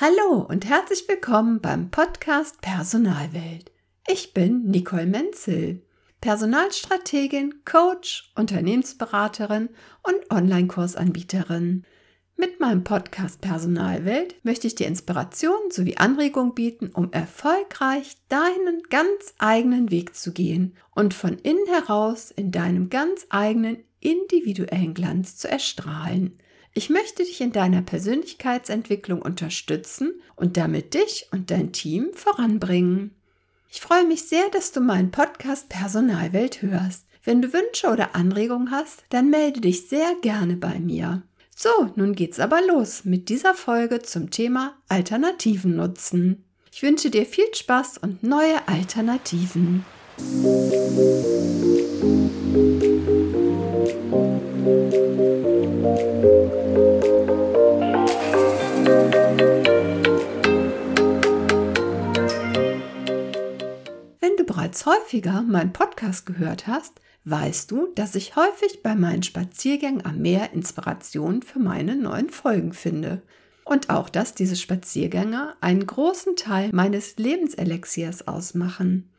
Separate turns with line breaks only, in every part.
Hallo und herzlich willkommen beim Podcast Personalwelt. Ich bin Nicole Menzel, Personalstrategin, Coach, Unternehmensberaterin und Online-Kursanbieterin. Mit meinem Podcast Personalwelt möchte ich dir Inspiration sowie Anregung bieten, um erfolgreich deinen ganz eigenen Weg zu gehen und von innen heraus in deinem ganz eigenen individuellen Glanz zu erstrahlen. Ich möchte dich in deiner Persönlichkeitsentwicklung unterstützen und damit dich und dein Team voranbringen. Ich freue mich sehr, dass du meinen Podcast Personalwelt hörst. Wenn du Wünsche oder Anregungen hast, dann melde dich sehr gerne bei mir. So, nun geht's aber los mit dieser Folge zum Thema Alternativen nutzen. Ich wünsche dir viel Spaß und neue Alternativen. bereits häufiger meinen Podcast gehört hast, weißt du, dass ich häufig bei meinen Spaziergängen am Meer Inspiration für meine neuen Folgen finde. Und auch, dass diese Spaziergänge einen großen Teil meines Lebenselixiers ausmachen.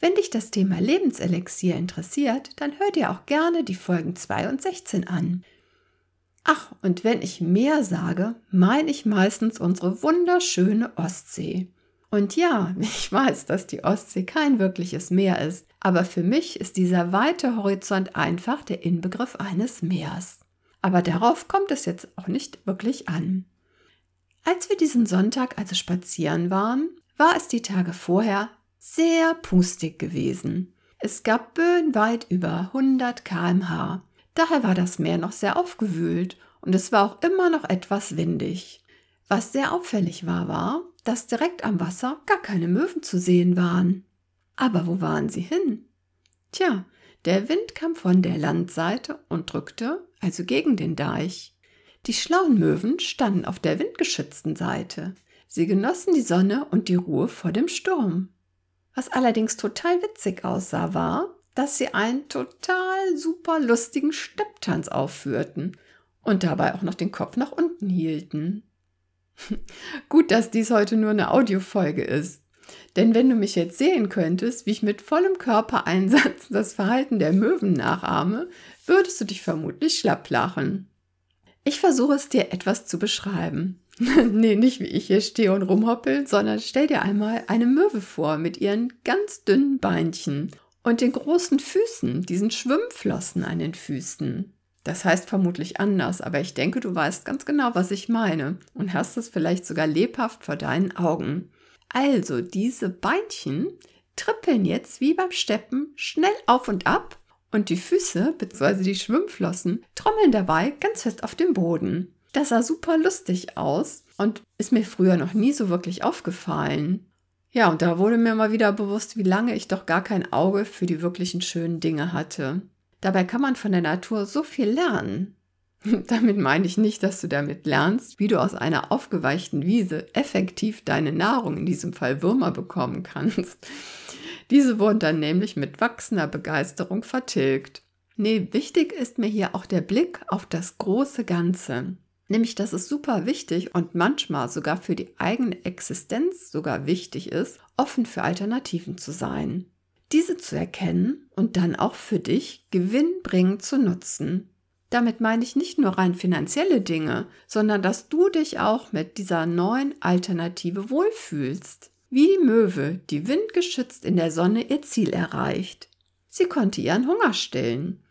Wenn dich das Thema Lebenselixier interessiert, dann hör dir auch gerne die Folgen 2 und 16 an. Ach, und wenn ich Meer sage, meine ich meistens unsere wunderschöne Ostsee. Und ja, ich weiß, dass die Ostsee kein wirkliches Meer ist, aber für mich ist dieser weite Horizont einfach der Inbegriff eines Meers. Aber darauf kommt es jetzt auch nicht wirklich an. Als wir diesen Sonntag also spazieren waren, war es die Tage vorher sehr pustig gewesen. Es gab Böen weit über 100 kmh. Daher war das Meer noch sehr aufgewühlt und es war auch immer noch etwas windig. Was sehr auffällig war, war, dass direkt am Wasser gar keine Möwen zu sehen waren. Aber wo waren sie hin? Tja, der Wind kam von der Landseite und drückte also gegen den Deich. Die schlauen Möwen standen auf der windgeschützten Seite. Sie genossen die Sonne und die Ruhe vor dem Sturm. Was allerdings total witzig aussah, war, dass sie einen total super lustigen Stepptanz aufführten und dabei auch noch den Kopf nach unten hielten. Gut, dass dies heute nur eine Audiofolge ist. Denn wenn du mich jetzt sehen könntest, wie ich mit vollem Körpereinsatz das Verhalten der Möwen nachahme, würdest du dich vermutlich schlapp lachen. Ich versuche es dir etwas zu beschreiben. nee, nicht wie ich hier stehe und rumhoppel, sondern stell dir einmal eine Möwe vor mit ihren ganz dünnen Beinchen und den großen Füßen, diesen Schwimmflossen an den Füßen. Das heißt vermutlich anders, aber ich denke, du weißt ganz genau, was ich meine und hast es vielleicht sogar lebhaft vor deinen Augen. Also, diese Beinchen trippeln jetzt wie beim Steppen schnell auf und ab und die Füße bzw. die Schwimmflossen trommeln dabei ganz fest auf dem Boden. Das sah super lustig aus und ist mir früher noch nie so wirklich aufgefallen. Ja, und da wurde mir mal wieder bewusst, wie lange ich doch gar kein Auge für die wirklichen schönen Dinge hatte. Dabei kann man von der Natur so viel lernen. Damit meine ich nicht, dass du damit lernst, wie du aus einer aufgeweichten Wiese effektiv deine Nahrung, in diesem Fall Würmer, bekommen kannst. Diese wurden dann nämlich mit wachsender Begeisterung vertilgt. Nee, wichtig ist mir hier auch der Blick auf das große Ganze. Nämlich, dass es super wichtig und manchmal sogar für die eigene Existenz sogar wichtig ist, offen für Alternativen zu sein diese zu erkennen und dann auch für dich gewinnbringend zu nutzen. Damit meine ich nicht nur rein finanzielle Dinge, sondern dass du dich auch mit dieser neuen Alternative wohlfühlst. Wie die Möwe, die windgeschützt in der Sonne ihr Ziel erreicht. Sie konnte ihren Hunger stillen.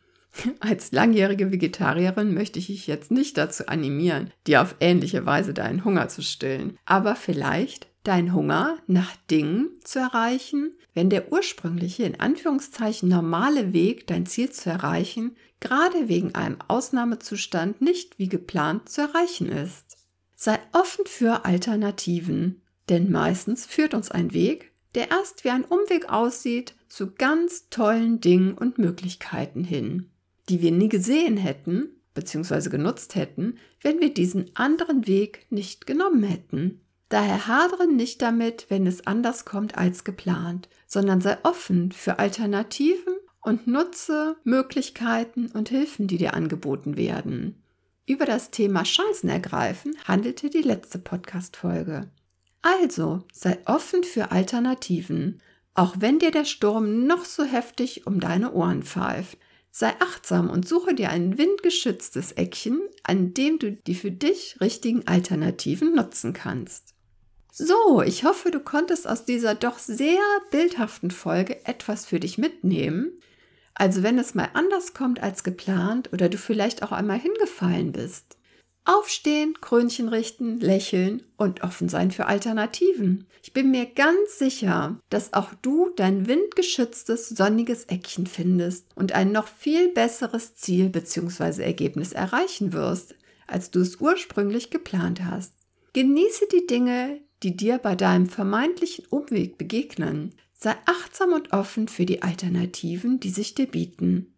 Als langjährige Vegetarierin möchte ich dich jetzt nicht dazu animieren, dir auf ähnliche Weise deinen Hunger zu stillen. Aber vielleicht deinen Hunger nach Dingen zu erreichen, wenn der ursprüngliche, in Anführungszeichen normale Weg, dein Ziel zu erreichen, gerade wegen einem Ausnahmezustand nicht wie geplant zu erreichen ist. Sei offen für Alternativen Denn meistens führt uns ein Weg, der erst wie ein Umweg aussieht, zu ganz tollen Dingen und Möglichkeiten hin, die wir nie gesehen hätten bzw. genutzt hätten, wenn wir diesen anderen Weg nicht genommen hätten. Daher hadere nicht damit, wenn es anders kommt als geplant, sondern sei offen für Alternativen und nutze Möglichkeiten und Hilfen, die dir angeboten werden. Über das Thema Chancen ergreifen handelte die letzte Podcast-Folge. Also sei offen für Alternativen, auch wenn dir der Sturm noch so heftig um deine Ohren pfeift. Sei achtsam und suche dir ein windgeschütztes Eckchen, an dem du die für dich richtigen Alternativen nutzen kannst. So, ich hoffe, du konntest aus dieser doch sehr bildhaften Folge etwas für dich mitnehmen. Also wenn es mal anders kommt als geplant oder du vielleicht auch einmal hingefallen bist. Aufstehen, Krönchen richten, lächeln und offen sein für Alternativen. Ich bin mir ganz sicher, dass auch du dein windgeschütztes, sonniges Eckchen findest und ein noch viel besseres Ziel bzw. Ergebnis erreichen wirst, als du es ursprünglich geplant hast. Genieße die Dinge, die dir bei deinem vermeintlichen Umweg begegnen. Sei achtsam und offen für die Alternativen, die sich dir bieten.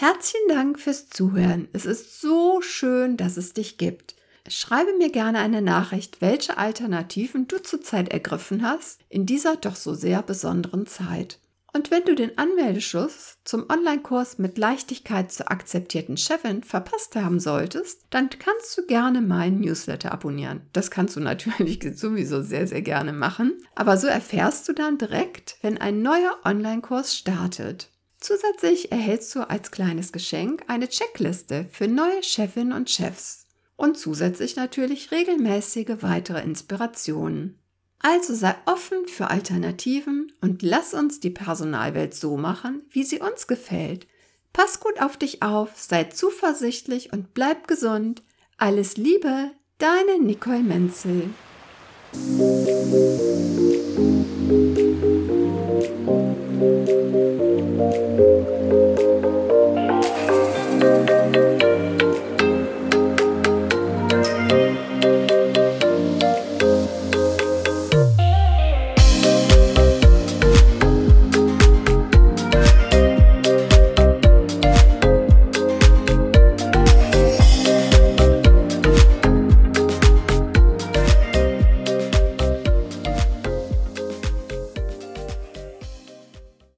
Herzlichen Dank fürs Zuhören. Es ist so schön, dass es dich gibt. Schreibe mir gerne eine Nachricht, welche Alternativen du zurzeit ergriffen hast in dieser doch so sehr besonderen Zeit. Und wenn du den Anmeldeschuss zum Online-Kurs mit Leichtigkeit zur akzeptierten Chefin verpasst haben solltest, dann kannst du gerne meinen Newsletter abonnieren. Das kannst du natürlich sowieso sehr, sehr gerne machen. Aber so erfährst du dann direkt, wenn ein neuer Online-Kurs startet. Zusätzlich erhältst du als kleines Geschenk eine Checkliste für neue Chefinnen und Chefs und zusätzlich natürlich regelmäßige weitere Inspirationen. Also sei offen für Alternativen und lass uns die Personalwelt so machen, wie sie uns gefällt. Pass gut auf dich auf, sei zuversichtlich und bleib gesund. Alles Liebe, deine Nicole Menzel.